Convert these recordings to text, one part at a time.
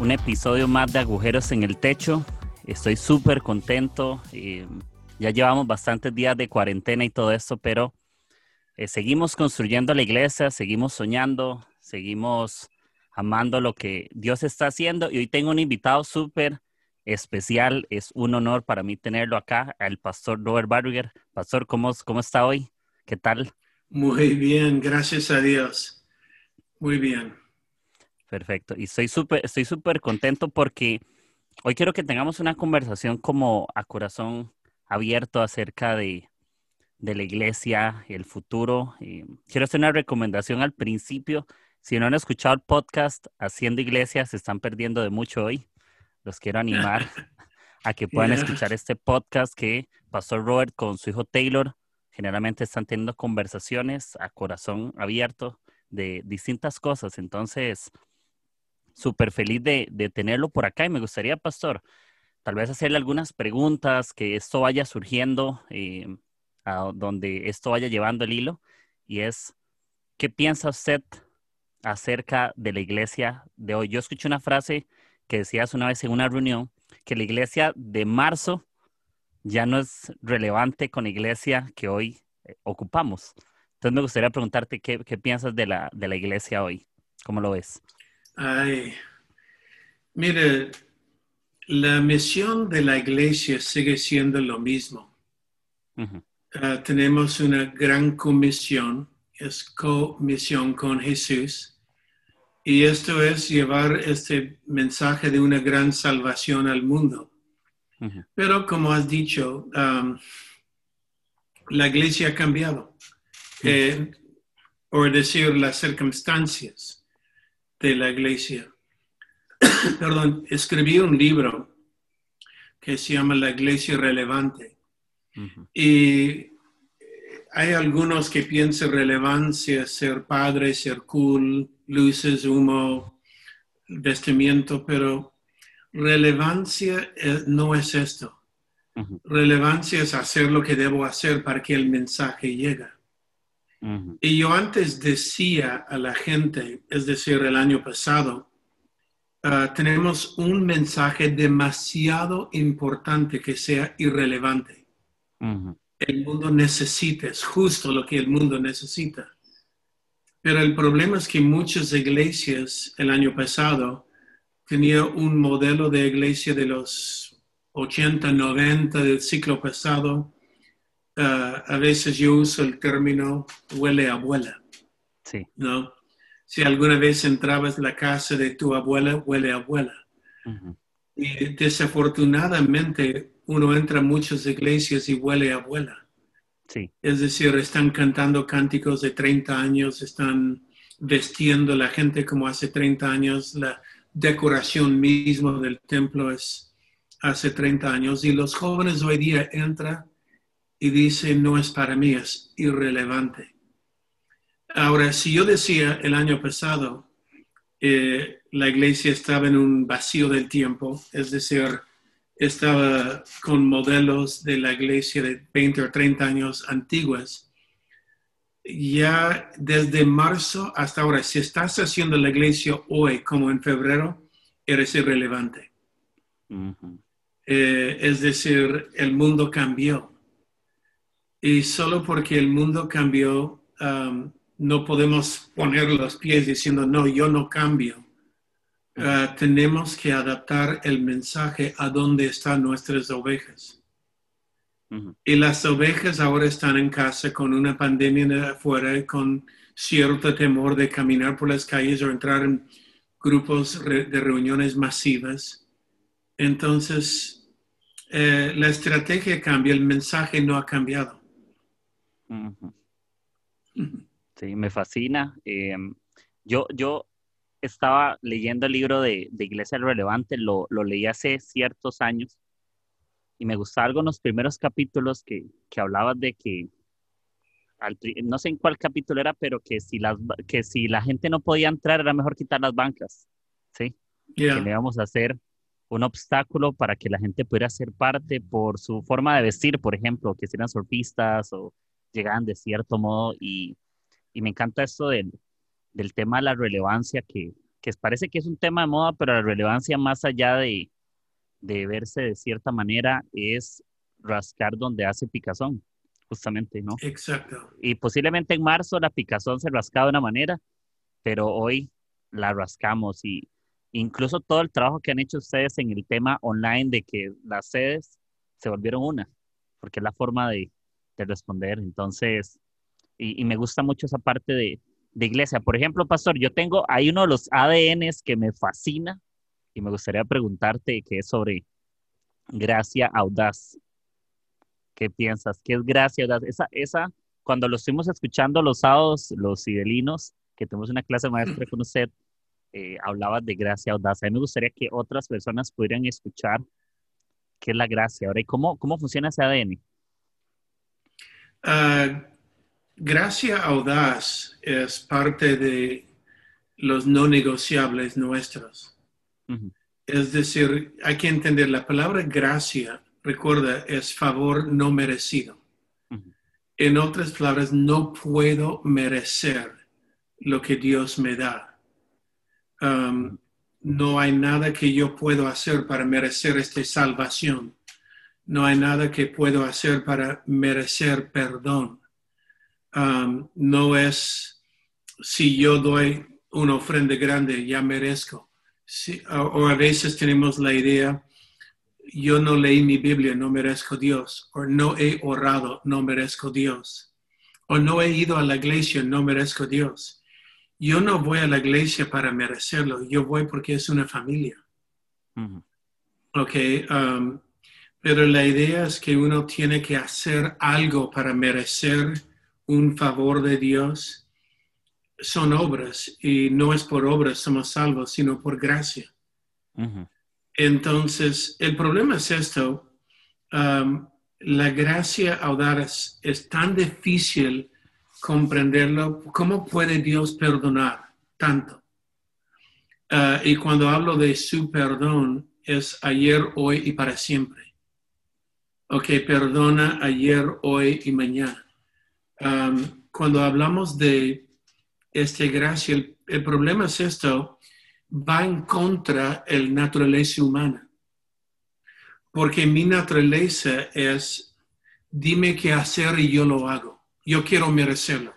un episodio más de Agujeros en el Techo. Estoy súper contento. Eh, ya llevamos bastantes días de cuarentena y todo esto, pero eh, seguimos construyendo la iglesia, seguimos soñando, seguimos amando lo que Dios está haciendo. Y hoy tengo un invitado súper especial. Es un honor para mí tenerlo acá, el pastor Robert Barriger. Pastor, ¿cómo, ¿cómo está hoy? ¿Qué tal? Muy bien, gracias a Dios. Muy bien. Perfecto. Y estoy súper estoy súper contento porque hoy quiero que tengamos una conversación como a corazón abierto acerca de, de la iglesia y el futuro. Y quiero hacer una recomendación al principio. Si no han escuchado el podcast Haciendo Iglesia, se están perdiendo de mucho hoy. Los quiero animar a que puedan escuchar este podcast que Pastor Robert con su hijo Taylor generalmente están teniendo conversaciones a corazón abierto de distintas cosas. Entonces, súper feliz de, tenerlo por acá y me gustaría, Pastor, tal vez hacerle algunas preguntas, que esto vaya surgiendo, eh, donde esto vaya llevando el hilo. Y es, ¿qué piensa usted acerca de la iglesia de hoy? Yo escuché una frase que decías una vez en una reunión, que la iglesia de marzo ya no es relevante con la iglesia que hoy eh, ocupamos. Entonces me gustaría preguntarte qué, qué piensas de la, de la iglesia hoy. ¿Cómo lo ves? Ay, mire, la misión de la iglesia sigue siendo lo mismo. Ah, tenemos una gran comisión, es comisión con Jesús. Y esto es llevar este mensaje de una gran salvación al mundo. Pero como has dicho, la iglesia ha cambiado. Eh, por decir las circunstancias de la iglesia. Perdón, escribí un libro que se llama La Iglesia Relevante. Y hay algunos que piensan relevancia, ser padre, ser cool, luces, humo, vestimiento, pero relevancia eh, no es esto. Relevancia es hacer lo que debo hacer para que el mensaje llegue. Y yo antes decía a la gente, es decir, el año pasado, ah, tenemos un mensaje demasiado importante que sea irrelevante. El mundo necesita, es justo lo que el mundo necesita. Pero el problema es que muchas iglesias el año pasado tenían un modelo de iglesia de los 80, 90 del ciclo pasado, A veces yo uso el término huele a abuela. Sí. ¿No? Si alguna vez entrabas en la casa de tu abuela, huele a abuela. Y desafortunadamente uno entra a muchas iglesias y huele a abuela. Sí. Es decir, están cantando cánticos de 30 años, están vestiendo la gente como hace 30 años, la decoración misma del templo es hace 30 años y los jóvenes hoy día entran y dice, no es para mí, es irrelevante. Ahora, si yo decía el año pasado, eh, la iglesia estaba en un vacío del tiempo, es decir, estaba con modelos de la iglesia de 20 o 30 años antiguas, ya desde marzo hasta ahora, si estás haciendo la iglesia hoy como en febrero, eres irrelevante. Eh, es decir, el mundo cambió. Y solo porque el mundo cambió, um, no podemos poner los pies diciendo, no, yo no cambio. Uh, tenemos que adaptar el mensaje a donde están nuestras ovejas. Y las ovejas ahora están en casa con una pandemia afuera, con cierto temor de caminar por las calles o entrar en grupos de reuniones masivas. Entonces, eh, la estrategia cambia, el mensaje no ha cambiado. Sí, me fascina. Em, yo, yo estaba leyendo el libro de, de Iglesia Relevante, lo, lo, leí hace ciertos años y me gustaba algo en los primeros capítulos que, que hablaba de que, no sé en cuál capítulo era, pero que si, las, que si la gente no podía entrar era mejor quitar las bancas, ¿sí? Que le íbamos a hacer un obstáculo para que la gente pudiera ser parte por su forma de vestir, por ejemplo, que sean surfistas o llegaban de cierto modo y, y me encanta esto del, del tema de la relevancia, que, que, parece que es un tema de moda, pero la relevancia más allá de, de verse de cierta manera es rascar donde hace picazón, justamente, ¿no? Exacto. Y posiblemente en marzo la picazón se rascaba de una manera, pero hoy la rascamos y incluso todo el trabajo que han hecho ustedes en el tema online de que las sedes se volvieron una, porque es la forma de, de responder. Entonces, y, me gusta mucho esa parte de, de, iglesia. Por ejemplo, pastor, yo tengo, hay uno de los ADNs que me fascina y me gustaría preguntarte que es sobre gracia audaz. ¿Qué piensas? ¿Qué es gracia audaz? Esa, esa, cuando lo estuvimos escuchando los sábados, los sidelinos, que tenemos una clase maestra con usted, eh, hablabas de gracia audaz. A mí me gustaría que otras personas pudieran escuchar qué es la gracia. Ahora, ¿y cómo, cómo funciona ese ADN? Uh, gracia audaz es parte de los no negociables nuestros. Uh -huh. Es decir, hay que entender la palabra gracia, recuerda, es favor no merecido. Uh -huh. En otras palabras, no puedo merecer lo que Dios me da. Um, no hay nada que yo puedo hacer para merecer esta salvación. No hay nada que puedo hacer para merecer perdón. Um, no es si yo doy una ofrenda grande, ya merezco. Si, o, o, a veces tenemos la idea, yo no leí mi Biblia, no merezco Dios. O no he orado, no merezco Dios. O no he ido a la iglesia, no merezco Dios yo no voy a la iglesia para merecerlo, yo voy porque es una familia. Uh -huh. Ok, um, pero la idea es que uno tiene que hacer algo para merecer un favor de Dios. Son obras y no es por obras somos salvos, sino por gracia. Uh -huh. Entonces, el problema es esto. Um, la gracia audaz es tan difícil comprenderlo, ¿cómo puede Dios perdonar tanto? Uh, y cuando hablo de su perdón, es ayer, hoy y para siempre. Ok, perdona ayer, hoy y mañana. Cuando hablamos de esta gracia, el, el, problema es esto, va en contra de la naturaleza humana. Porque mi naturaleza es, dime qué hacer y yo lo hago yo quiero merecerlo.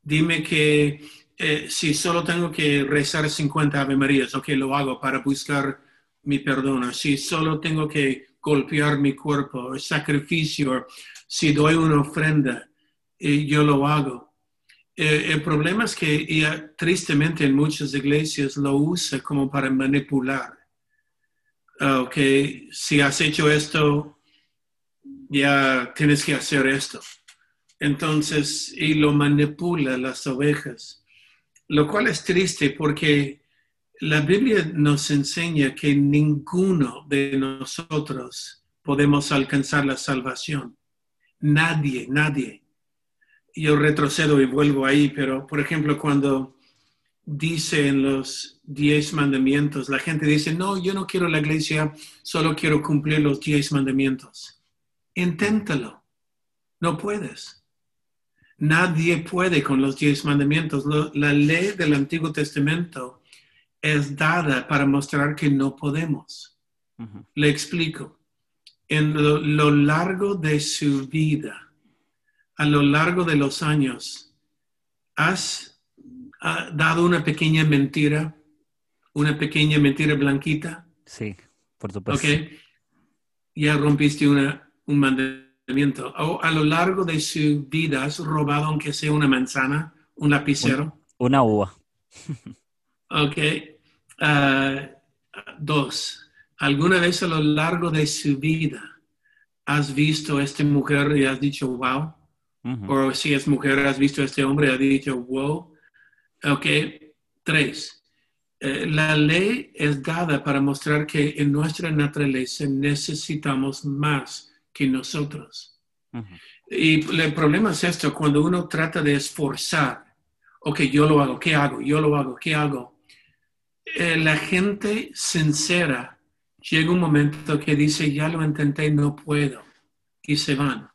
Dime que eh, si solo tengo que rezar 50 Ave Marías, ok, lo hago para buscar mi perdón. Si solo tengo que golpear mi cuerpo, sacrificio, si doy una ofrenda, eh, yo lo hago. Eh, el problema es que tristemente en muchas iglesias lo usa como para manipular. Ok, si has hecho esto, ya tienes que hacer esto. Entonces, y lo manipula las ovejas, lo cual es triste porque la Biblia nos enseña que ninguno de nosotros podemos alcanzar la salvación. Nadie, nadie. Yo retrocedo y vuelvo ahí, pero por ejemplo, cuando dice en los diez mandamientos, la gente dice, no, yo no quiero la iglesia, solo quiero cumplir los diez mandamientos. Inténtalo. No puedes. Nadie puede con los diez mandamientos. La ley del Antiguo Testamento es dada para mostrar que no podemos. Uh -huh. Le explico. En lo, lo, largo de su vida, a lo largo de los años, has uh, dado una pequeña mentira, una pequeña mentira blanquita. Sí, por supuesto. Ok. Ya rompiste una, un mandamiento o a lo largo de su vida has robado aunque sea una manzana, un lapicero? Una uva. ok. Uh, dos. ¿Alguna vez a lo largo de su vida has visto a esta mujer y has dicho wow? Uh -huh. O si es mujer, has visto a este hombre y has dicho wow. Ok. Tres. eh, la ley es dada para mostrar que en nuestra naturaleza necesitamos más que nosotros. Y el problema es esto, cuando uno trata de esforzar, ok, yo lo hago, ¿qué hago? Yo lo hago, ¿qué hago? Eh, la gente sincera llega un momento que dice, ya lo intenté, no puedo, y se van.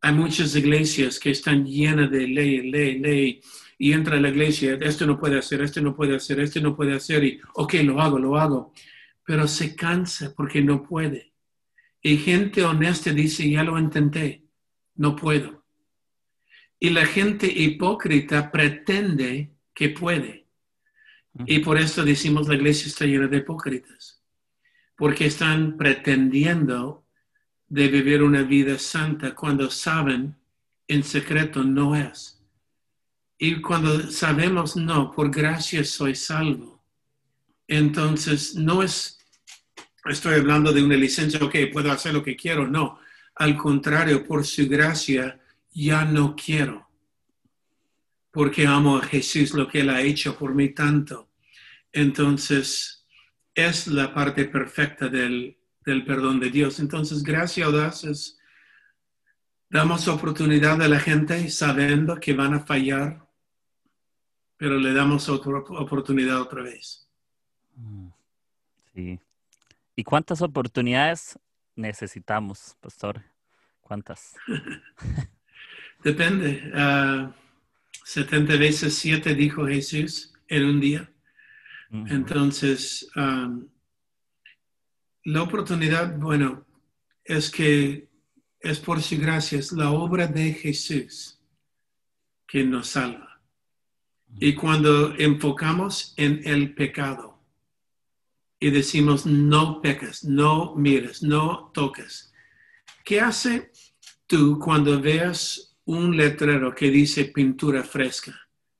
Hay muchas iglesias que están llenas de ley, ley, ley, y entra a la iglesia, esto no puede hacer, esto no puede hacer, esto no puede hacer, y ok, lo hago, lo hago, pero se cansa porque no puede. Y gente honesta dice, ya lo intenté, no puedo. Y la gente hipócrita pretende que puede. Y por eso decimos la iglesia está llena de hipócritas, porque están pretendiendo de vivir una vida santa cuando saben en secreto no es. Y cuando sabemos no, por gracia soy salvo, entonces no es, estoy hablando de una licencia, ok, puedo hacer lo que quiero, no. Al contrario, por su gracia ya no quiero, porque amo a Jesús lo que Él ha hecho por mí tanto. Entonces, es la parte perfecta del, del perdón de Dios. Entonces, gracia audaz es, damos oportunidad a la gente sabiendo que van a fallar, pero le damos otra oportunidad otra vez. Mm, Sí. ¿Y cuántas oportunidades necesitamos, pastor? ¿Cuántas? Depende. ah, 70 veces 7 dijo Jesús en un día. Entonces, um, la oportunidad, bueno, es que es por su gracia, es la obra de Jesús que nos salva. Y cuando enfocamos en el pecado y decimos no peques, no mires, no toques, ¿qué hace tú cuando veas un letrero que dice pintura fresca?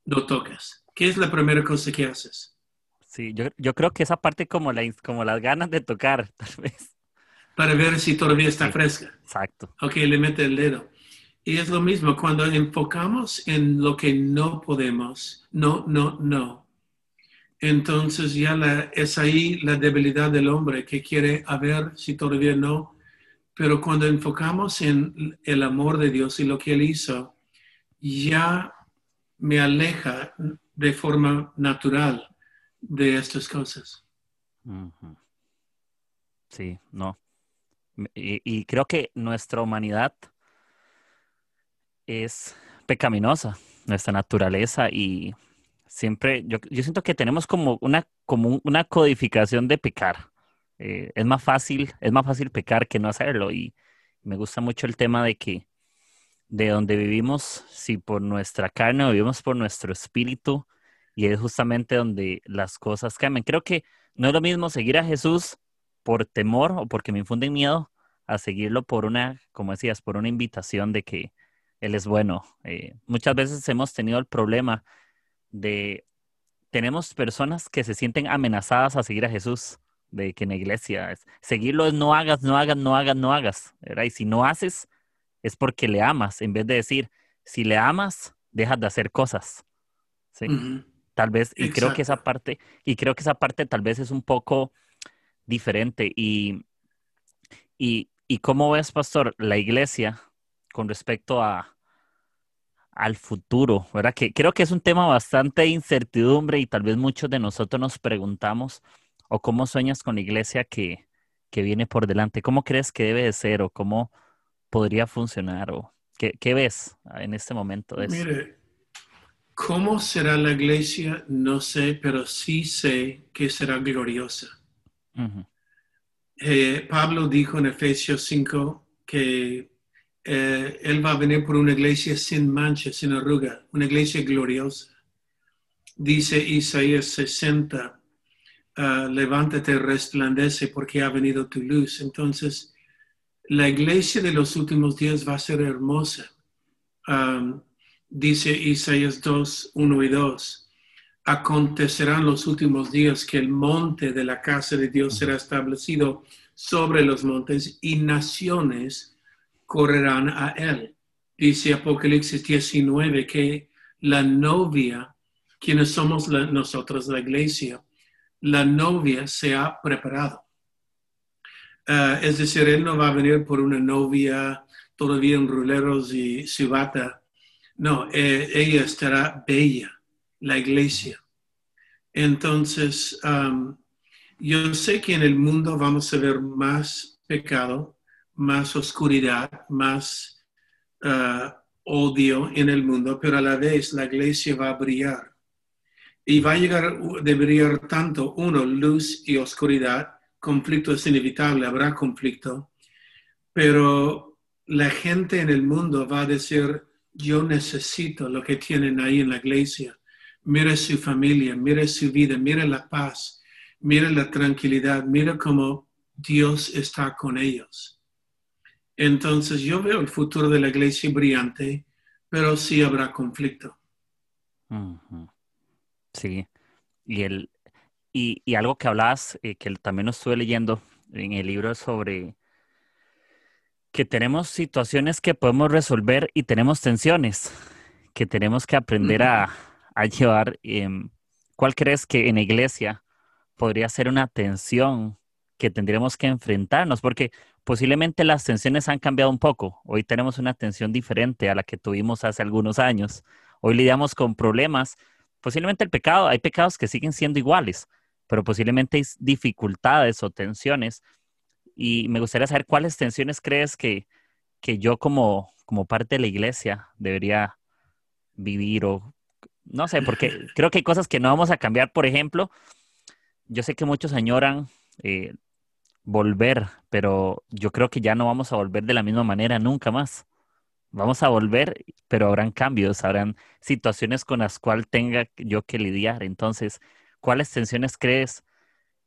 No toques. ¿Qué es la primera cosa que haces? Sí, yo, yo creo que esa parte como, la, como las ganas de tocar, tal vez. Para ver si todavía está Sí. fresca. Exacto. Ok, le mete el dedo. Y es lo mismo, cuando enfocamos en lo que no podemos, no, no, no, entonces ya la- es ahí la debilidad del hombre que quiere a ver si todavía no. Pero cuando enfocamos en el amor de Dios y lo que Él hizo, ya me aleja de forma natural de estas cosas. Sí, no. Y, creo que nuestra humanidad es pecaminosa, nuestra naturaleza, y siempre, yo, yo siento que tenemos como una, como un- una codificación de pecar. Eh, es más fácil, es más fácil pecar que no hacerlo, y me gusta mucho el tema de que de donde vivimos, si por nuestra carne o vivimos por nuestro espíritu, y es justamente donde las cosas cambian. Creo que no es lo mismo seguir a Jesús por temor o porque me infunden miedo a seguirlo por una, como decías, por una invitación de que Él es bueno. Eh, muchas veces hemos tenido el problema de, tenemos personas que se sienten amenazadas a seguir a Jesús, de que en la iglesia es, seguirlo es no hagas, no hagas, no hagas, no hagas. ¿verdad? Y si no haces, es porque le amas, en vez de decir, si le amas, dejas de hacer cosas. ¿sí? Tal vez, y creo que esa parte, y creo que esa parte tal vez es un poco diferente. Y, y, y cómo ves, pastor, la iglesia con respecto a al futuro, ¿verdad? Que creo que es un tema bastante incertidumbre y tal vez muchos de nosotros nos preguntamos, o cómo sueñas con la iglesia que, que viene por delante, cómo crees que debe de ser o cómo podría funcionar o qué, qué ves en este momento de. Mire, ¿cómo será la iglesia? No sé, pero sí sé que será gloriosa. Eh, Pablo dijo en Efesios 5 que eh, él va a venir por una iglesia sin mancha, sin arruga, una iglesia gloriosa. Dice Isaías 60, ah, levántate, resplandece porque ha venido tu luz. Entonces, la iglesia de los últimos días va a ser hermosa. Dice Isaías 2, 1 y 2. Acontecerán los últimos días que el monte de la casa de Dios será establecido sobre los montes y naciones correrán a él. Dice Apocalipsis 19 que la novia, quienes somos nosotros, la iglesia, la novia se ha preparado. Ah, es decir, él no va a venir por una novia todavía en ruleros y su bata. No, eh, ella estará bella, la iglesia. Entonces, yo sé que en el mundo vamos a ver más pecado, más oscuridad, más ah, odio en el mundo, pero a la vez la iglesia va a brillar. Y va a llegar, a brillar tanto, uno, luz y oscuridad, conflicto es inevitable, habrá conflicto, pero la gente en el mundo va a decir, yo necesito lo que tienen ahí en la iglesia. Mire su familia, mire su vida, mire la paz, mire la tranquilidad, mire cómo Dios está con ellos. Entonces yo veo el futuro de la iglesia brillante, pero sí habrá conflicto. Sí, y, el, y, algo que hablabas, eh, que también lo estuve leyendo en el libro sobre que tenemos situaciones que podemos resolver y tenemos tensiones que tenemos que aprender a, llevar. Em, ¿Cuál crees que en la iglesia podría ser una tensión que tendríamos que enfrentarnos? Porque posiblemente las tensiones han cambiado un poco. Hoy tenemos una tensión diferente a la que tuvimos hace algunos años. Hoy lidiamos con problemas. Posiblemente el pecado, hay pecados que siguen siendo iguales, pero posiblemente hay dificultades o tensiones. Y me gustaría saber cuáles tensiones crees que, que yo como, como parte de la iglesia debería vivir o no sé, porque creo que hay cosas que no vamos a cambiar. Por ejemplo, yo sé que muchos añoran eh, volver, pero yo creo que ya no vamos a volver de la misma manera nunca más. Vamos a volver, pero habrán cambios, habrán situaciones con las cuales tenga yo que lidiar. Entonces, ¿Cuáles tensiones crees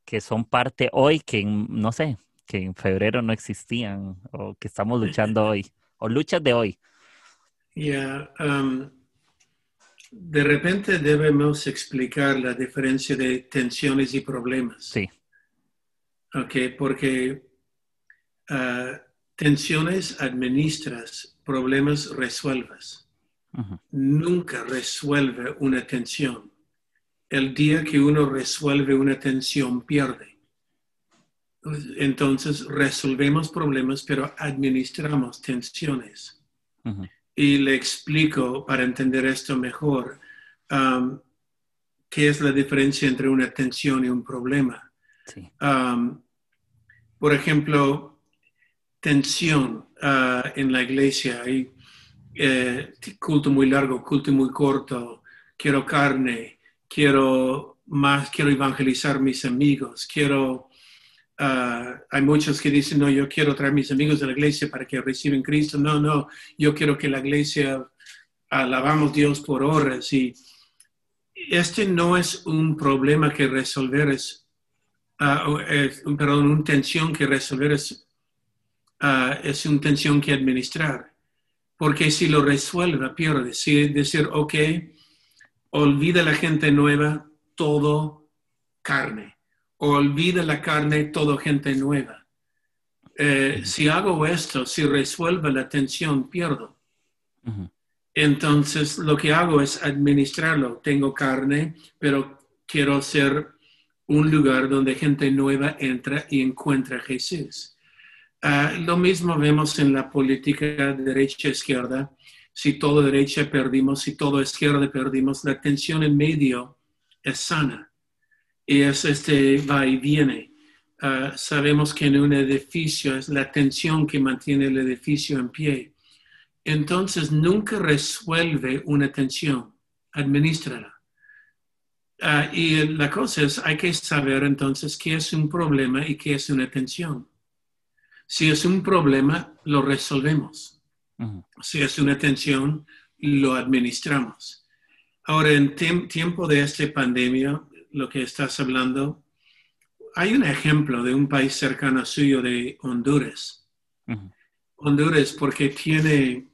que son parte hoy que, no sé, que en febrero no existían o que estamos luchando hoy? O luchas de hoy. Ya, um, de repente debemos explicar la diferencia de tensiones y problemas. Sí. Ok, porque uh, tensiones administras, problemas resuelvas. Nunca resuelve una tensión el día que uno resuelve una tensión pierde. Entonces resolvemos problemas, pero administramos tensiones. Y le explico para entender esto mejor um, qué es la diferencia entre una tensión y un problema. Um, por ejemplo, tensión uh, en la iglesia. Hay eh, culto muy largo, culto muy corto, quiero carne, quiero más, quiero evangelizar mis amigos, quiero, ah, hay muchos que dicen, no, yo quiero traer mis amigos de la iglesia para que reciban Cristo, no, no, yo quiero que la iglesia alabamos Dios por horas y este no es un problema que resolver, es, uh, es perdón, una tensión que resolver es, uh, es una tensión que administrar. Porque si lo resuelve, pierde. Si decir, ok, olvida la gente nueva, todo carne. Olvida la carne, todo gente nueva. Eh, si hago esto, si resuelvo la tensión, pierdo. Entonces, lo que hago es administrarlo. Tengo carne, pero quiero ser un lugar donde gente nueva entra y encuentra a Jesús. Ah, lo mismo vemos en la política derecha-izquierda si todo derecha perdimos, si todo izquierda perdimos, la tensión en medio es sana. Y es este va y viene. Ah, sabemos que en un edificio es la tensión que mantiene el edificio en pie. Entonces nunca resuelve una tensión, administrala. Uh, y la cosa es, hay que saber entonces qué es un problema y qué es una tensión. Si es un problema, lo resolvemos si es una tensión, lo administramos. Ahora, en tiempo de esta pandemia, lo que estás hablando, hay un ejemplo de un país cercano a suyo de Honduras. Honduras, porque tiene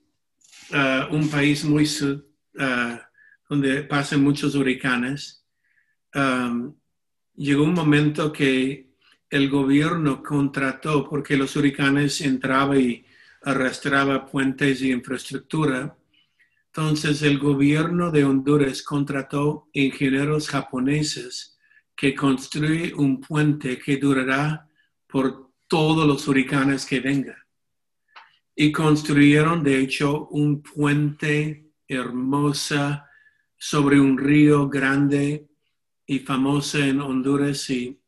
uh, un país muy uh, donde pasan muchos huracanes. Um, llegó un momento que el gobierno contrató, porque los huracanes entraban y arrastraba puentes y infraestructura. Entonces el gobierno de Honduras contrató ingenieros japoneses que construye un puente que durará por todos los huracanes que vengan. Y construyeron, de hecho, un puente hermosa sobre un río grande y famoso en Honduras y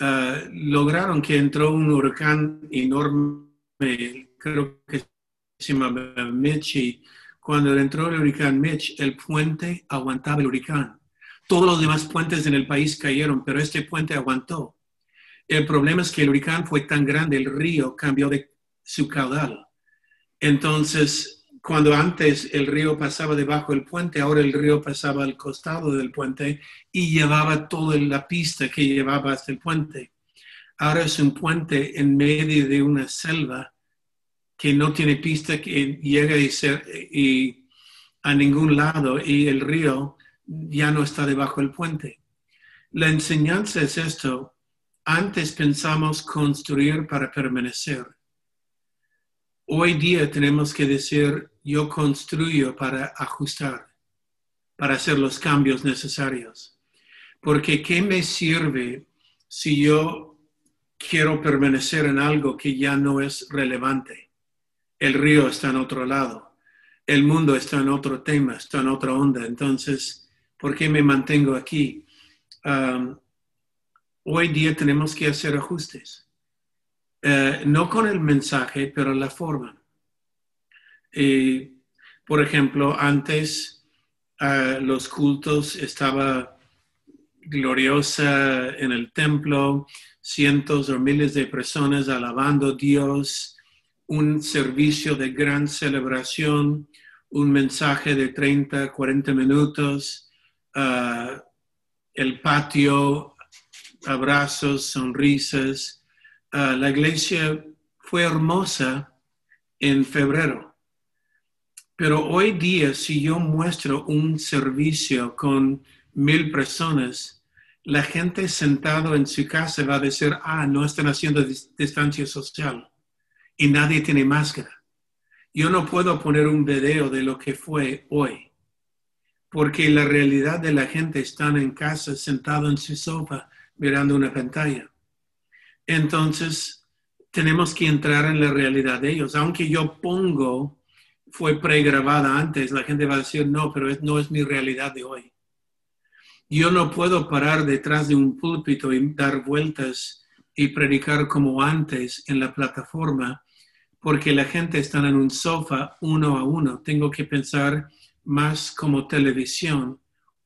uh, lograron que entró un huracán enorme, creo que se llama Mitch, y cuando entró el huracán Mitch, el puente aguantaba el huracán. Todos los demás puentes en el país cayeron, pero este puente aguantó. El problema es que el huracán fue tan grande, el río cambió de su caudal. Entonces, cuando antes el río pasaba debajo del puente, ahora el río pasaba al costado del puente y llevaba toda la pista que llevaba hasta el puente. Ahora es un puente en medio de una selva que no tiene pista que llega y a ningún lado y el río ya no está debajo del puente. La enseñanza es esto. Antes pensamos construir para permanecer. Hoy día tenemos que decir, yo construyo para ajustar, para hacer los cambios necesarios. Porque ¿qué me sirve si yo quiero permanecer en algo que ya no es relevante? El río está en otro lado, el mundo está en otro tema, está en otra onda. Entonces, ¿Por qué me mantengo aquí? hoy día tenemos que hacer ajustes. Eh, no con el mensaje, pero la forma. por ejemplo, antes uh, los cultos estaba gloriosa en el templo, cientos o miles de personas alabando a Dios, un servicio de gran celebración, un mensaje de 30, 40 minutos, uh, el patio, abrazos, sonrisas. Uh, la iglesia fue hermosa en febrero. Pero hoy día, si yo muestro un servicio con mil personas, la gente sentado en su casa va a decir, ah, no están haciendo distancia social y nadie tiene máscara. Yo no puedo poner un video de lo que fue hoy porque la realidad de la gente está en casa sentado en su sofá mirando una pantalla. Entonces, tenemos que entrar en la realidad de ellos. Aunque yo pongo, fue pregrabada antes, la gente va a decir, no, pero no es mi realidad de hoy. Yo no puedo parar detrás de un púlpito y dar vueltas y predicar como antes en la plataforma, porque la gente está en un sofá uno a uno. Tengo que pensar más como televisión,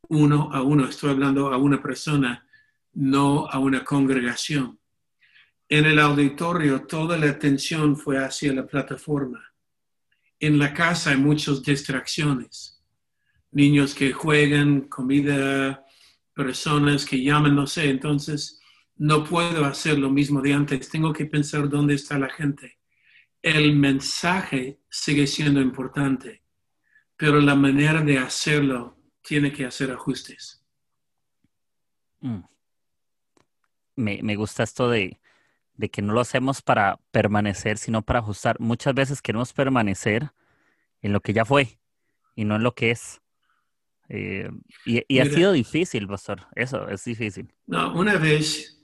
uno a uno. Estoy hablando a una persona, no a una congregación. En el auditorio toda la atención fue hacia la plataforma. En la casa hay muchas distracciones. Niños que juegan, comida, personas que llaman, no sé. Entonces, no puedo hacer lo mismo de antes. Tengo que pensar dónde está la gente. El mensaje sigue siendo importante pero la manera de hacerlo tiene que hacer ajustes. Mm. Me, gusta esto de, que no lo hacemos para permanecer, sino para ajustar. Muchas veces queremos permanecer en lo que ya fue y no en lo que es. Eh, y, ha sido difícil, pastor. Eso es difícil. No, una vez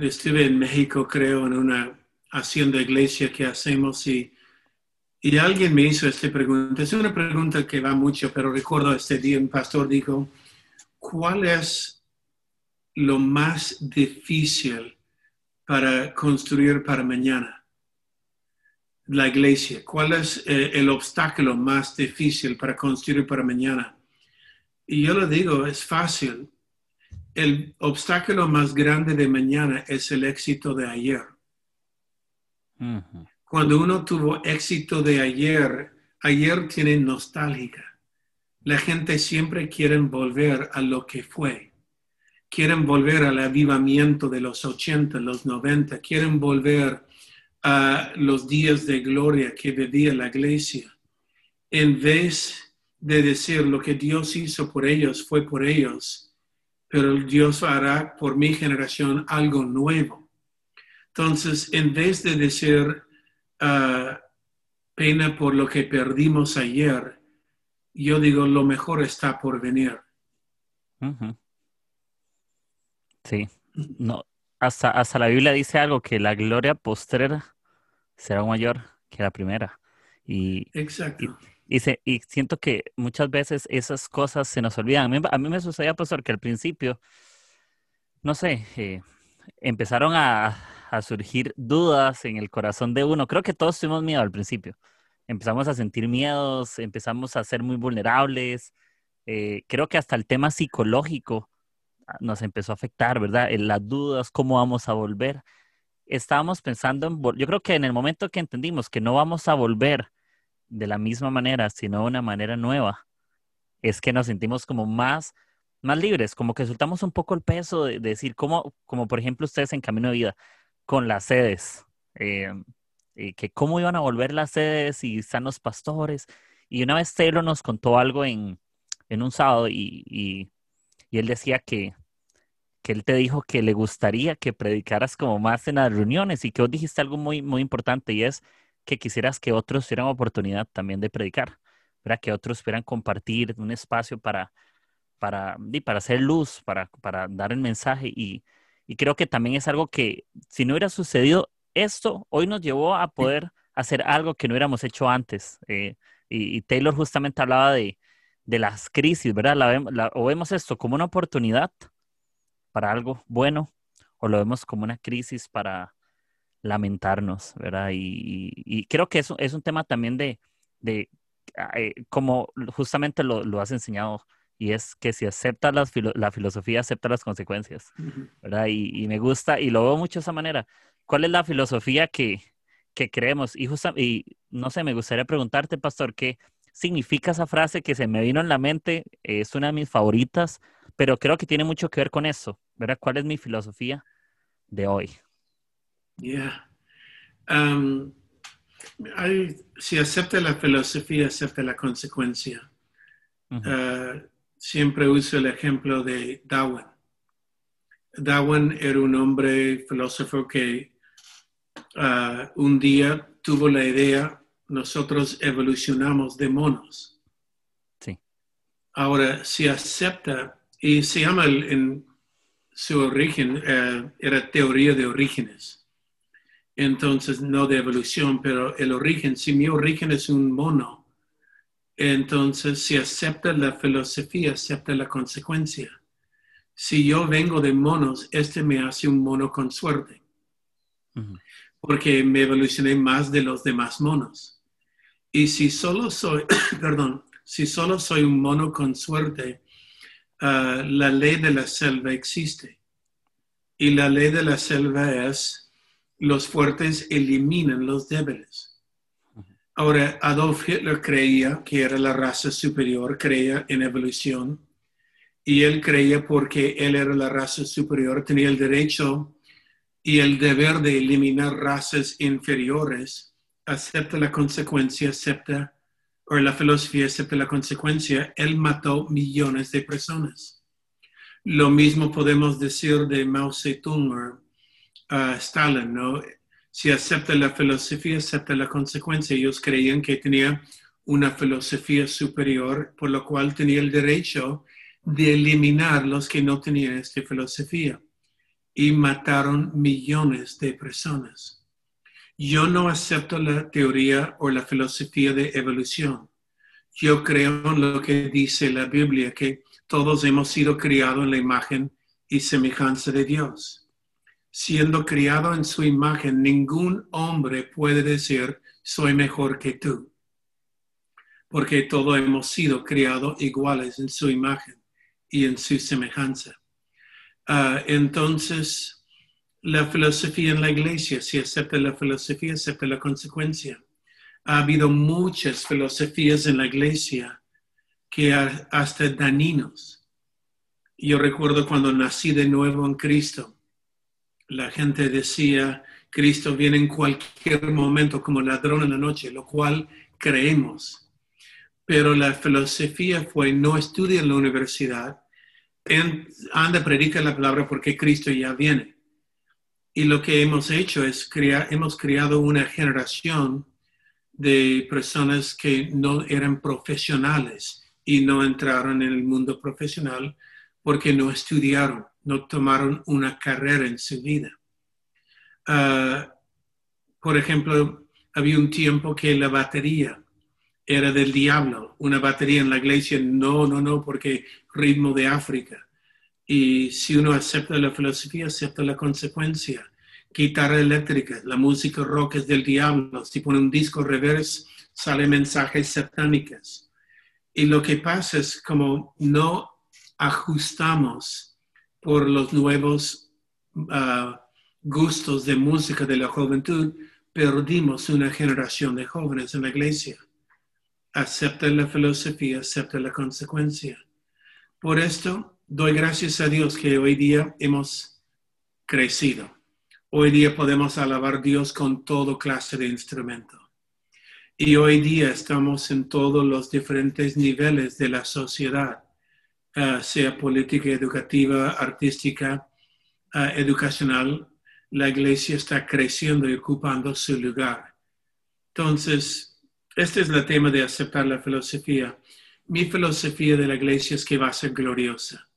estuve en México, creo, en una hacienda iglesia que hacemos y y alguien me hizo esta pregunta. Es una pregunta que va mucho, pero recuerdo este día un pastor dijo, ¿cuál es lo más difícil para construir para mañana? La iglesia. ¿Cuál es eh, el obstáculo más difícil para construir para mañana? Y yo le digo, es fácil. El obstáculo más grande de mañana es el éxito de ayer cuando uno tuvo éxito de ayer, ayer tiene nostálgica. La gente siempre quiere volver a lo que fue. Quieren volver al avivamiento de los 80, los 90. Quieren volver a los días de gloria que vivía la iglesia. En vez de decir lo que Dios hizo por ellos fue por ellos, pero Dios hará por mi generación algo nuevo. Entonces, en vez de decir Ah, pena por lo que perdimos ayer, yo digo, lo mejor está por venir. Sí, no, hasta, hasta la Biblia dice algo, que la gloria postrera será mayor que la primera. Y, Exacto. y, se- y siento que muchas veces esas cosas se nos olvidan. A mí, a mí me sucedía, pastor, que al principio, no sé, eh, empezaron a, a surgir dudas en el corazón de uno. Creo que todos tuvimos miedo al principio. Empezamos a sentir miedos, empezamos a ser muy vulnerables. Eh, creo que hasta el tema psicológico nos empezó a afectar, ¿verdad? En las dudas, cómo vamos a volver. Estábamos pensando en, yo creo que en el momento que entendimos que no vamos a volver de la misma manera, sino de una manera nueva, es que nos sentimos como más, más libres, como que soltamos un poco el peso de, de decir, como, como por ejemplo ustedes en Camino de Vida, con las sedes, eh, eh, que cómo iban a volver las sedes y están los pastores. Y una vez Taylor nos contó algo en, en un sábado y, y él decía que, que él te dijo que le gustaría que predicaras como más en las reuniones y que vos dijiste algo muy, muy importante y es que quisieras que otros tuvieran oportunidad también de predicar, ¿verdad? Que otros pudieran compartir un espacio para, para, di, para hacer luz, para, para dar el mensaje y, y creo que también es algo que si no hubiera sucedido esto, hoy nos llevó a poder hacer algo que no hubiéramos hecho antes. Eh, y, y Taylor justamente hablaba de, de las crisis, ¿verdad? La, la- o vemos esto como una oportunidad para algo bueno, o lo vemos como una crisis para lamentarnos, ¿verdad? Y, creo que eso es un tema también de, de eh, como justamente lo, lo has enseñado, y es que si aceptas las filo- la filosofía, acepta las consecuencias. ¿verdad? Y, y me gusta, y lo veo mucho de esa manera. ¿Cuál es la filosofía que, que creemos? Y, justa- y no sé, me gustaría preguntarte, pastor, ¿qué significa esa frase que se me vino en la mente? Es una de mis favoritas, pero creo que tiene mucho que ver con eso, ¿verdad? ¿Cuál es mi filosofía de hoy? Yeah. Um, hay- si acepta la filosofía, acepta la consecuencia. Uh, siempre uso el ejemplo de Darwin. Darwin era un hombre filósofo que uh, un día tuvo la idea, nosotros evolucionamos de monos. Sí. Ahora, si acepta, y se llama el- en su origen, eh, era teoría de orígenes. Entonces, no de evolución, pero el origen, si mi origen es un mono, entonces si acepta la filosofía, acepta la consecuencia. Si yo vengo de monos, este me hace un mono con suerte, porque me evolucioné más de los demás monos. Y si solo soy, perdón, si solo soy un mono con suerte, ah, la ley de la selva existe. Y la ley de la selva es, los fuertes eliminan los débiles. Ahora, Adolf Hitler creía que era la raza superior, creía en evolución, y él creía porque él era la raza superior, tenía el derecho y el deber de eliminar razas inferiores, acepta la consecuencia, acepta, o la filosofía acepta la consecuencia, él mató millones de personas. Lo mismo podemos decir de Mao Zedong o uh, Stalin, ¿no? Si acepta la filosofía, acepta la consecuencia. Ellos creían que tenía una filosofía superior, por lo cual tenía el derecho de eliminar los que no tenían esta filosofía. Y mataron millones de personas. Yo no acepto la teoría o la filosofía de evolución. Yo creo en lo que dice la Biblia, que todos hemos sido criados en la imagen y semejanza de Dios. Siendo criado en su imagen, ningún hombre puede decir, soy mejor que tú. Porque todos hemos sido criados iguales en su imagen y en su semejanza. Uh, entonces, la filosofía en la iglesia, si acepta la filosofía, acepta la consecuencia. Ha habido muchas filosofías en la iglesia que hasta daninos. Yo recuerdo cuando nací de nuevo en Cristo, la gente decía, Cristo viene en cualquier momento como ladrón en la noche, lo cual creemos. Pero la filosofía fue, no estudia en la universidad, anda, predica la palabra porque Cristo ya viene. Y lo que hemos hecho es crear, hemos creado una generación de personas que no eran profesionales y no entraron en el mundo profesional porque no estudiaron, no tomaron una carrera en su vida. Ah, por ejemplo, había un tiempo que la batería era del diablo, una batería en la iglesia, no, no, no, porque ritmo de África. Y si uno acepta la filosofía, acepta la consecuencia. Guitarra eléctrica, la música rock es del diablo. Si pone un disco reverse, salen mensajes satánicos. Y lo que pasa es como no ajustamos por los nuevos ah, gustos de música de la juventud, perdimos una generación de jóvenes en la iglesia. Acepta la filosofía, acepta la consecuencia. Por esto, doy gracias a Dios que hoy día hemos crecido. Hoy día podemos alabar a Dios con todo clase de instrumento. Y hoy día estamos en todos los diferentes niveles de la sociedad, ah, sea política, educativa, artística, ah, educacional. La iglesia está creciendo y ocupando su lugar. Entonces, este es el tema de aceptar la filosofía. Mi filosofía de la iglesia es que va a ser gloriosa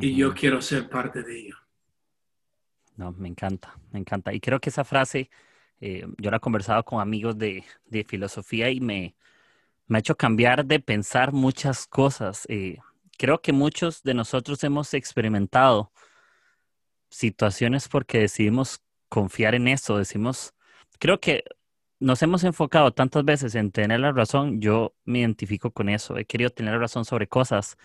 y yo quiero ser parte de ello. No, me encanta, me encanta. Y creo que esa frase, eh, yo la he conversado con amigos de, filosofía y me, me, ha hecho cambiar de pensar muchas cosas. Eh, creo que muchos de nosotros hemos experimentado situaciones porque decidimos confiar en eso, decimos, creo que nos hemos enfocado tantas veces en tener la razón, yo me identifico con eso, he querido tener la razón sobre cosas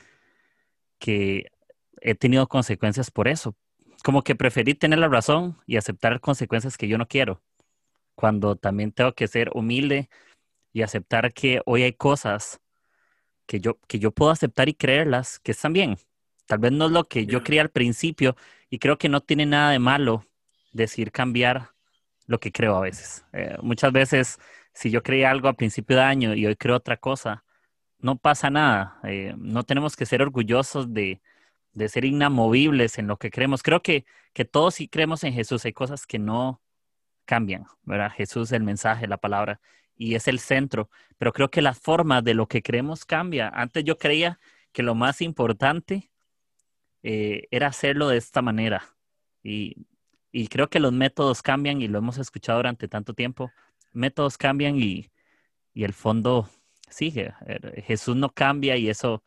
que he tenido consecuencias por eso. Como que preferí tener la razón y aceptar consecuencias que yo no quiero, cuando también tengo que ser humilde y aceptar que hoy hay cosas que yo, que yo puedo aceptar y creerlas, que están bien. Tal vez no es lo que yo creía al principio y creo que no tiene nada de malo decir cambiar lo que creo a veces. Eh, muchas veces, si yo creía algo a principio de año y hoy creo otra cosa, no pasa nada. Eh, no tenemos que ser orgullosos de, de, ser inamovibles en lo que creemos. Creo que, que todos sí creemos en Jesús. Hay cosas que no cambian, ¿verdad? Jesús, el mensaje, la palabra, y es el centro. Pero creo que la forma de lo que creemos cambia. Antes yo creía que lo más importante eh, era hacerlo de esta manera. Y y creo que los métodos cambian y lo hemos escuchado durante tanto tiempo. Métodos cambian y, el fondo sigue. Er, Jesús no cambia y eso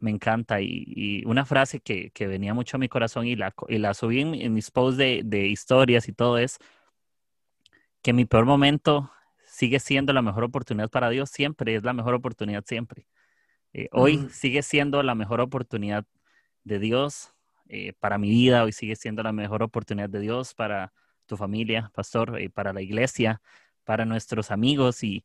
me encanta. Y, una frase que, venía mucho a mi corazón y la, y la subí en, mis posts de, historias y todo es que mi peor momento sigue siendo la mejor oportunidad para Dios siempre, es la mejor oportunidad siempre. Eh, hoy sigue siendo la mejor oportunidad de Dios eh, para mi vida, hoy sigue siendo la mejor oportunidad de Dios para tu familia, pastor, eh, para la iglesia, para nuestros amigos y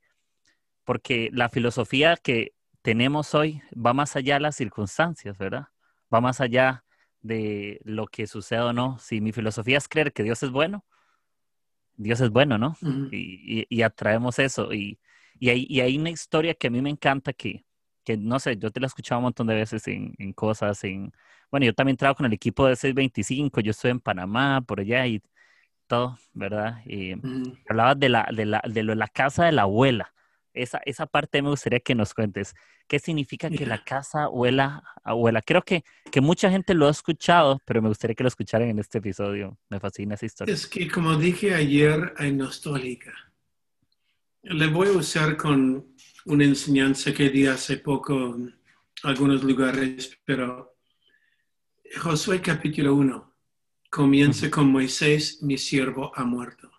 porque la filosofía que tenemos hoy va más allá de las circunstancias, ¿verdad? Va más allá de lo que sucede o no. Si mi filosofía es creer que Dios es bueno, Dios es bueno, ¿no? y, atraemos eso. Y, hay, y, hay, una historia que a mí me encanta que, que, no sé, yo te la he escuchado un montón de veces en, en cosas, en, bueno, yo también trabajo con el equipo de 625, yo estoy en Panamá, por allá y todo, ¿verdad? Y hablabas de la, de, la, de la casa de la abuela. Esa, esa parte me gustaría que nos cuentes. ¿Qué significa que la casa abuela, abuela? Creo que, que mucha gente lo ha escuchado, pero me gustaría que lo escucharan en este episodio. Me fascina esa historia. Es que, como dije ayer, hay nostálgica. Le voy a usar con una enseñanza que di hace poco en algunos lugares, pero Josué capítulo 1 comienza con Moisés, mi siervo ha muerto.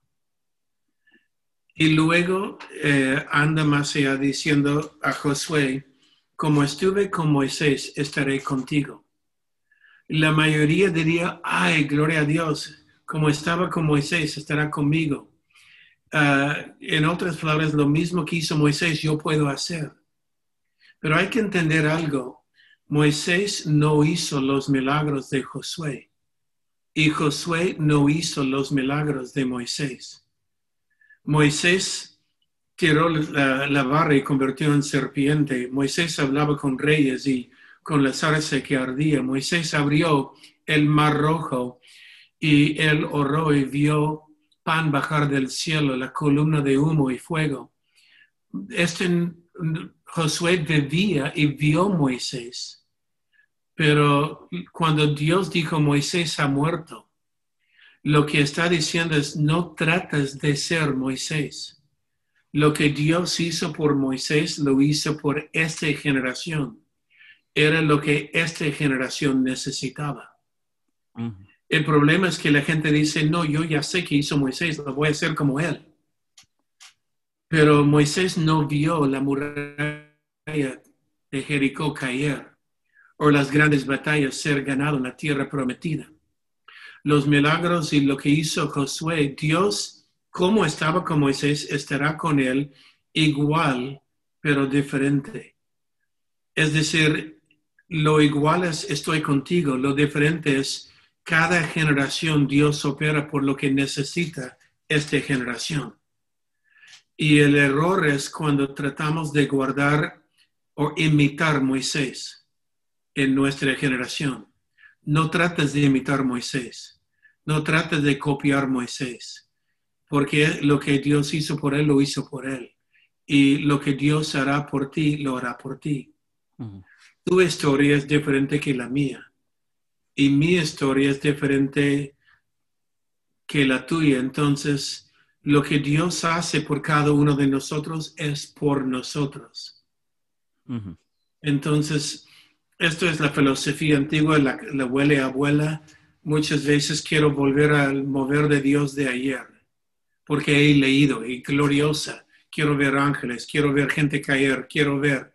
Y luego eh, anda más allá diciendo a Josué, como estuve con Moisés, estaré contigo. La mayoría diría, ay, gloria a Dios, como estaba con Moisés, estará conmigo. Ah, en otras palabras, lo mismo que hizo Moisés, yo puedo hacer. Pero hay que entender algo. Moisés no hizo los milagros de Josué y Josué no hizo los milagros de Moisés. Moisés tiró la, barra y convirtió en serpiente. Moisés hablaba con reyes y con la zarza que ardía. Moisés abrió el mar rojo y él oró y vio pan bajar del cielo, la columna de humo y fuego. Este Josué vivía y vio Moisés, Pero cuando Dios dijo Moisés ha muerto, lo que está diciendo es no tratas de ser Moisés. Lo que Dios hizo por Moisés lo hizo por esta generación. Era lo que esta generación necesitaba. El problema es que la gente dice, no, yo ya sé que hizo Moisés, lo voy a hacer como él. Pero Moisés no vio la muralla de Jericó caer o las grandes batallas ser ganado en la tierra prometida. Los milagros y lo que hizo Josué, Dios, como estaba con Moisés, estará con él igual, pero diferente. Es decir, lo igual es estoy contigo, lo diferente es cada generación Dios opera por lo que necesita esta generación. Y el error es cuando tratamos de guardar o imitar Moisés en nuestra generación. No trates de imitar Moisés. No trates de copiar Moisés. Porque lo que Dios hizo por él, lo hizo por él. Y lo que Dios hará por ti, lo hará por ti. Tu historia es diferente que la mía. Y mi historia es diferente que la tuya. Entonces, lo que Dios hace por cada uno de nosotros es por nosotros. Entonces, esto es la filosofía antigua, la, la abuela y abuela. Muchas veces quiero volver al mover de Dios de ayer, porque he leído y gloriosa. Quiero ver ángeles, quiero ver gente caer, quiero ver.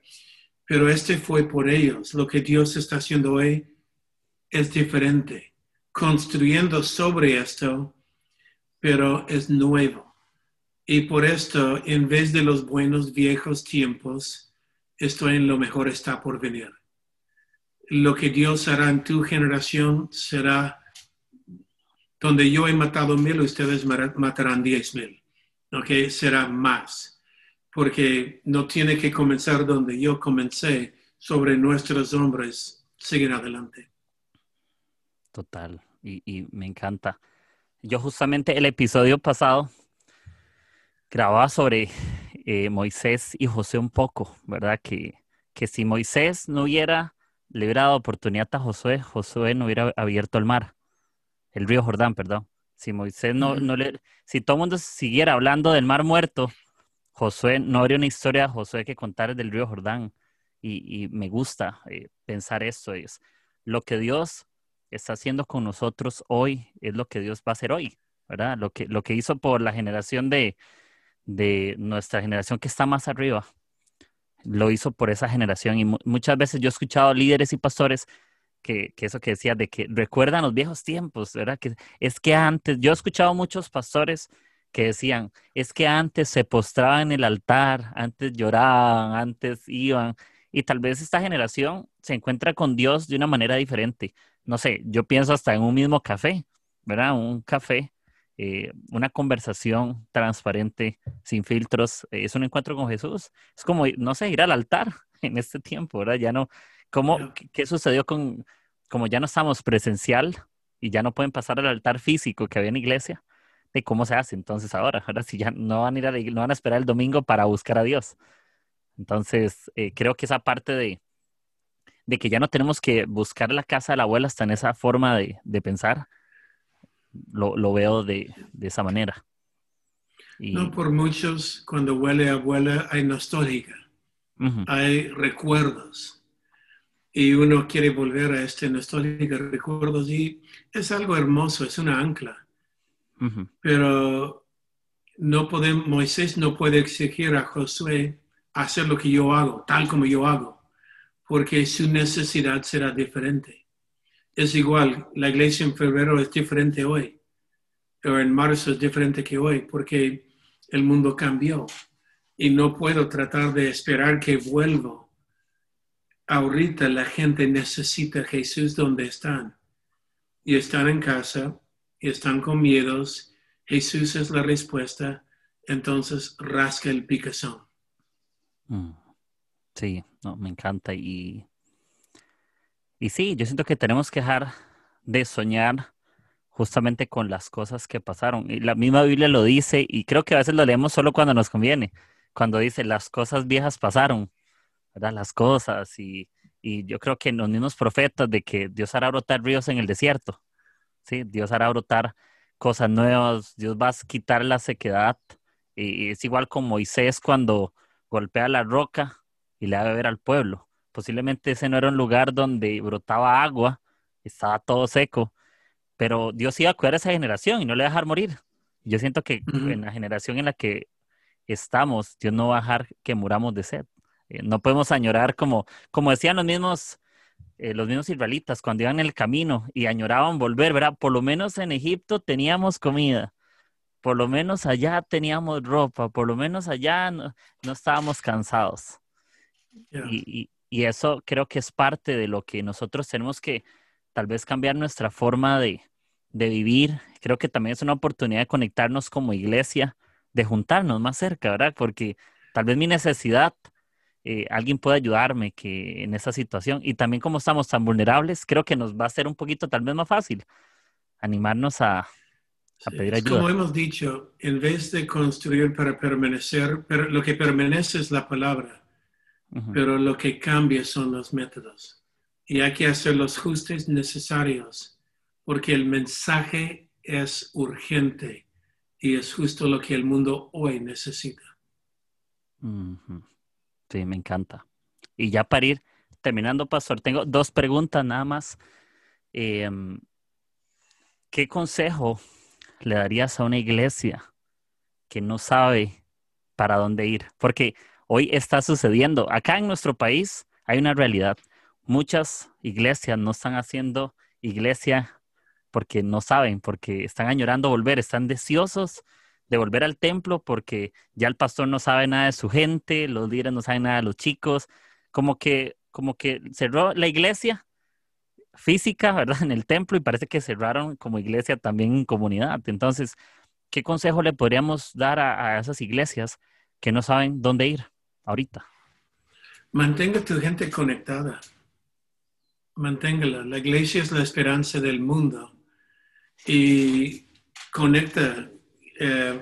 Pero este fue por ellos. Lo que Dios está haciendo hoy es diferente, construyendo sobre esto, pero es nuevo. Y por esto, en vez de los buenos viejos tiempos, esto en lo mejor está por venir. Lo que Dios hará en tu generación será donde yo he matado mil, ustedes matarán diez mil. ¿Ok? Será más. Porque no tiene que comenzar donde yo comencé sobre nuestros hombres, seguir adelante. Total. Y, y me encanta. Yo justamente el episodio pasado grababa sobre eh, Moisés y José un poco, ¿verdad? Que, que si Moisés no hubiera librado oportunidad a Josué, Josué no hubiera abierto el mar, el río Jordán, perdón. Si Moisés no, no le, si todo el mundo siguiera hablando del mar muerto, Josué, no habría una historia de Josué que contar del río Jordán. Y, y me gusta eh, pensar esto, es lo que Dios está haciendo con nosotros hoy, es lo que Dios va a hacer hoy, ¿verdad? Lo que, lo que hizo por la generación de, de nuestra generación que está más arriba. Lo hizo por esa generación y muchas veces yo he escuchado líderes y pastores que, eso que decía de que recuerdan los viejos tiempos, ¿verdad? Que es que antes, yo he escuchado muchos pastores que decían, es que antes se postraban en el altar, antes lloraban, antes iban, y tal vez esta generación se encuentra con Dios de una manera diferente. No sé, yo pienso hasta en un mismo café, ¿verdad? Un café eh, una conversación transparente, sin filtros, es un encuentro con Jesús. Es como, no sé, ir al altar en este tiempo, ¿verdad? Ya no, ¿cómo, qué, sucedió con, como ya no estamos presencial y ya no pueden pasar al altar físico que había en iglesia? ¿De cómo se hace entonces ahora? Ahora si ya no van a ir a no van a esperar el domingo para buscar a Dios. Entonces, eh, creo que esa parte de, de que ya no tenemos que buscar la casa de la abuela hasta en esa forma de, de pensar, lo, veo de, esa manera. No por muchos, cuando huele a abuela hay nostalgia, hay recuerdos. Y uno quiere volver a este nostálgico recuerdos y es algo hermoso, es una ancla. Pero no podemos, Moisés no puede exigir a Josué hacer lo que yo hago, tal como yo hago, porque su necesidad será diferente es igual. La iglesia en febrero es diferente hoy, pero en marzo es diferente que hoy, porque el mundo cambió y no puedo tratar de esperar que vuelva. Ahorita la gente necesita Jesús donde están y están en casa y están con miedos. Jesús es la respuesta, entonces rasca el picazón. Mm. Sí, no, me encanta y y sí, yo siento que tenemos que dejar de soñar justamente con las cosas que pasaron. Y la misma Biblia lo dice y creo que a veces lo leemos solo cuando nos conviene, cuando dice las cosas viejas pasaron, ¿verdad? Las cosas y, Y yo creo que los mismos profetas de que Dios hará brotar ríos en el desierto, ¿sí? Dios hará brotar cosas nuevas, Dios va a quitar la sequedad. Y es igual con Moisés cuando golpea la roca y le da a beber al pueblo. Posiblemente ese no era un lugar donde brotaba agua, estaba todo seco, pero Dios iba a cuidar a esa generación y no le iba a dejar morir. Yo siento que en la generación en la que estamos, Dios no va a dejar que muramos de sed. Eh, no podemos añorar como, como decían los mismos, eh, los mismos israelitas cuando iban en el camino y añoraban volver, ¿verdad? Por lo menos en Egipto teníamos comida, por lo menos allá teníamos ropa, por lo menos allá no, estábamos cansados. Y, y, eso creo que es parte de lo que nosotros tenemos que tal vez cambiar nuestra forma de, de vivir. Creo que también es una oportunidad de conectarnos como iglesia, de juntarnos más cerca, ¿verdad? Porque tal vez mi necesidad eh, alguien puede ayudarme que en esa situación. Y también como estamos tan vulnerables, creo que nos va a ser un poquito tal vez más fácil animarnos a, pedir ayuda. Como hemos dicho, en vez de construir para permanecer, pero lo que permanece es la palabra, pero lo que cambia son los métodos. Y hay que hacer los ajustes necesarios, porque el mensaje es urgente y es justo lo que el mundo hoy necesita. Sí, me encanta. Y ya para ir terminando, Pastor, tengo dos preguntas nada más. Em, ¿Qué consejo le darías a una iglesia que no sabe para dónde ir? Porque hoy está sucediendo. Acá en nuestro país hay una realidad. Muchas iglesias no están haciendo iglesia porque no saben, porque están añorando volver, están deseosos de volver al templo porque ya el pastor no sabe nada de su gente, los líderes no saben nada de los chicos, como que, como que cerró la iglesia física, ¿verdad? En el templo y parece que cerraron como iglesia también en comunidad. Entonces, ¿qué consejo le podríamos dar a, a esas iglesias que no saben dónde ir ahorita? Mantenga tu gente conectada. Manténgala. La iglesia es la esperanza del mundo. Y conecta eh,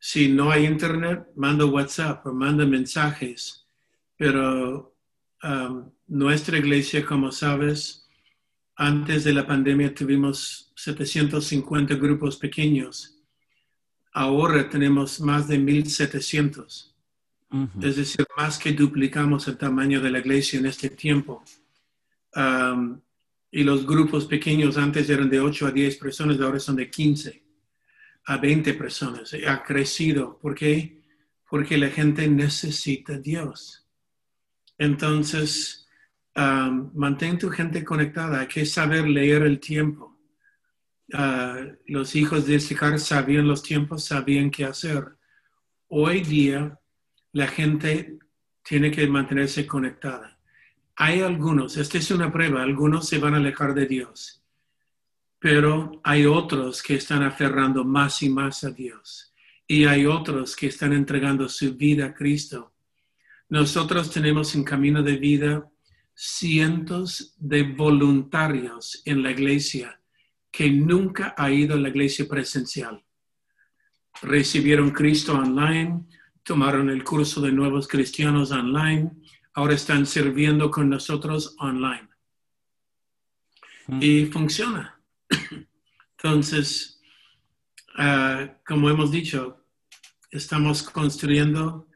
si no hay internet, manda WhatsApp o manda mensajes. Pero um, nuestra iglesia, como sabes, antes de la pandemia tuvimos 750 grupos pequeños. Ahora tenemos más de 1700. Es decir, más que duplicamos el tamaño de la iglesia en este tiempo. Um, y los grupos pequeños antes eran de 8 a 10 personas, ahora son de 15 a 20 personas. Ha crecido. ¿Por qué? Porque la gente necesita Dios. Entonces, um, mantén tu gente conectada. Hay que saber leer el tiempo. Uh, los hijos de Isaacar sabían los tiempos, sabían qué hacer. Hoy día, la gente tiene que mantenerse conectada. Hay algunos, esta es una prueba, algunos se van a alejar de Dios pero hay otros que están aferrando más y más a Dios. Y hay otros que están entregando su vida a Cristo. Nosotros tenemos en camino de vida cientos de voluntarios en la iglesia que nunca ha ido a la iglesia presencial. Recibieron Cristo online, tomaron el curso de nuevos cristianos online, ahora están sirviendo con nosotros online. Y funciona. Entonces, ah, como hemos dicho, estamos construyendo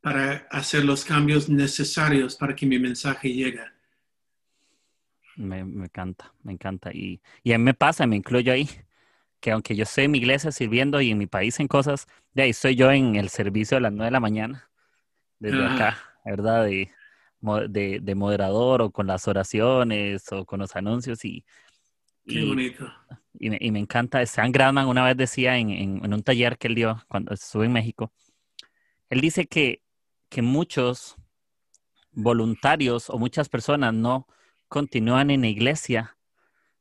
para hacer los cambios necesarios para que mi mensaje llegue. Me, encanta, me encanta. Y, y, a mí me pasa, me incluyo ahí, que aunque yo estoy en mi iglesia sirviendo y en mi país en cosas, de ahí estoy yo en el servicio a las nueve de la mañana, desde acá, ¿verdad? De, de, de, moderador o con las oraciones o con los anuncios y Qué y, bonito. Y me, y me, encanta. Stan Gradman una vez decía en, en, en, un taller que él dio cuando estuve en México, él dice que, que muchos voluntarios o muchas personas no continúan en la iglesia,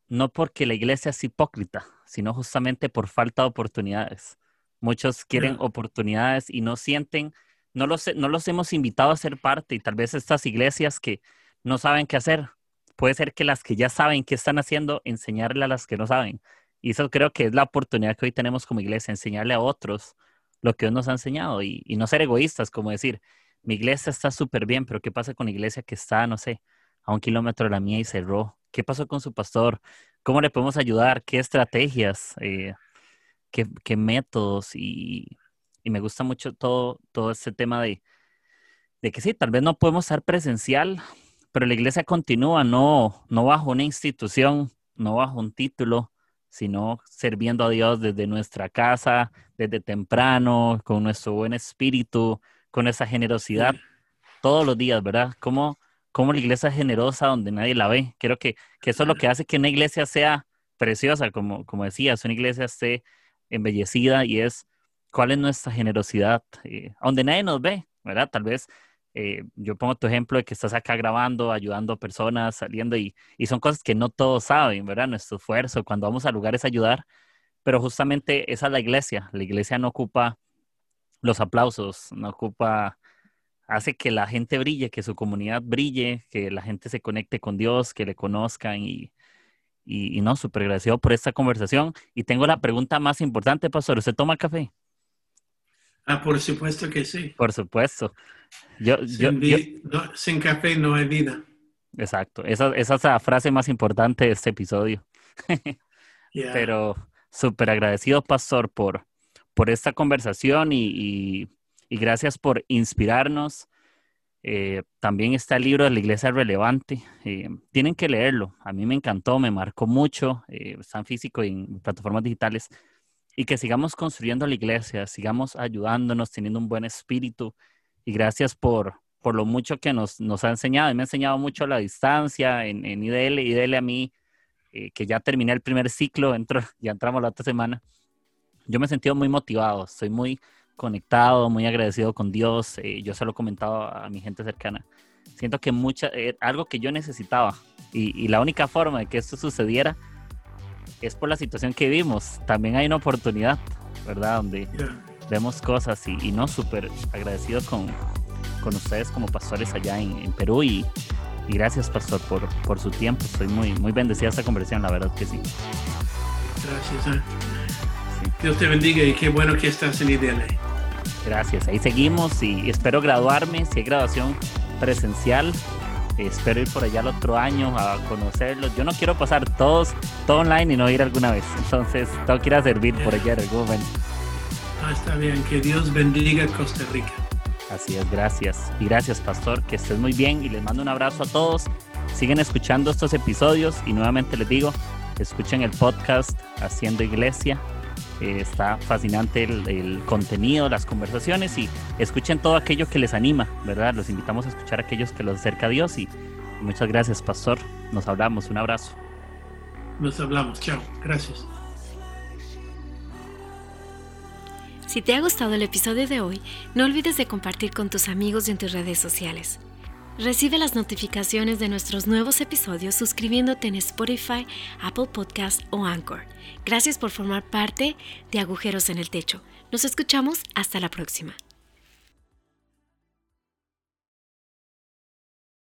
no porque la iglesia es hipócrita, sino justamente por falta de oportunidades. Muchos quieren yeah. oportunidades y no sienten, no los, no los hemos invitado a ser parte y tal vez estas iglesias que no saben qué hacer, puede ser que las que ya saben qué están haciendo, enseñarle a las que no saben. Y eso creo que es la oportunidad que hoy tenemos como iglesia, enseñarle a otros lo que Dios nos ha enseñado y, no ser egoístas, como decir, mi iglesia está súper bien, pero ¿qué pasa con la iglesia que está, no sé, a un kilómetro de la mía y cerró? ¿Qué pasó con su pastor? ¿Cómo le podemos ayudar? ¿Qué estrategias? Eh, qué, métodos? Y, me gusta mucho todo, todo este tema de, de que sí, tal vez no podemos estar presencial, pero la iglesia continúa, no, no bajo una institución, no bajo un título, sino sirviendo a Dios desde nuestra casa, desde temprano, con nuestro buen espíritu, con esa generosidad, todos los días, ¿verdad? Como, como la iglesia es generosa donde nadie la ve. Creo que, que eso es lo que hace que una iglesia sea preciosa, como, como decías, una iglesia esté embellecida y es cuál es nuestra generosidad, eh, donde nadie nos ve, ¿verdad? Tal vez eh, yo pongo tu ejemplo de que estás acá grabando, ayudando a personas, saliendo y, y, son cosas que no todos saben, ¿verdad? Nuestro esfuerzo, cuando vamos a lugares a ayudar, pero justamente esa es la iglesia. La iglesia no ocupa los aplausos, no ocupa, hace que la gente brille, que su comunidad brille, que la gente se conecte con Dios, que le conozcan y, y, no, súper agradecido por esta conversación. Y tengo la pregunta más importante, pastor, ¿usted toma café? Ah, por supuesto que sí. Por supuesto. Yo, sin, café no hay vida. Exacto. Esa, esa, es la frase más importante de este episodio. Pero súper agradecido, Pastor, por, por esta conversación y, gracias por inspirarnos. Eh, también está el libro de la Iglesia Relevante. Eh, tienen que leerlo. A mí me encantó, me marcó mucho. Eh, está en físico y en plataformas digitales y que sigamos construyendo la iglesia, sigamos ayudándonos, teniendo un buen espíritu. Y gracias por, por lo mucho que nos, nos ha enseñado. Y me ha enseñado mucho la distancia en, en IDL. IDL a mí, eh, que ya terminé el primer ciclo, entro, ya entramos la otra semana. Yo me he sentido muy motivado, estoy muy conectado, muy agradecido con Dios. Eh, yo se lo he comentado a mi gente cercana. Siento que mucha, eh, algo que yo necesitaba y, y la única forma de que esto sucediera es por la situación que vivimos. También hay una oportunidad, ¿verdad? Donde vemos cosas y, no súper agradecidos con, con, ustedes como pastores allá en, Perú y, y, gracias, pastor, por, por su tiempo. Estoy muy, muy bendecida esta conversación, la verdad que sí. Gracias. ¿eh? Dios te bendiga y qué bueno que estás en IDL. Gracias, ahí seguimos y espero graduarme, si hay graduación presencial, espero ir por allá el otro año a conocerlos. Yo no quiero pasar todos, todo online y no ir alguna vez. Entonces, tengo que ir a servir por allá en algún momento. Ah, está bien. Que Dios bendiga Costa Rica. Así es, gracias. Y gracias, Pastor. Que estés muy bien y les mando un abrazo a todos. Siguen escuchando estos episodios y nuevamente les digo, escuchen el podcast Haciendo Iglesia eh, está fascinante el, contenido, las conversaciones y escuchen todo aquello que les anima, ¿verdad? Los invitamos a escuchar a aquellos que los acerca a Dios y, muchas gracias, Pastor. Nos hablamos, un abrazo. Nos hablamos, chao, gracias. Si te ha gustado el episodio de hoy, no olvides de compartir con tus amigos y en tus redes sociales. Recibe las notificaciones de nuestros nuevos episodios suscribiéndote en Spotify, Apple Podcast o Anchor. Gracias por formar parte de Agujeros en el Techo. Nos escuchamos hasta la próxima.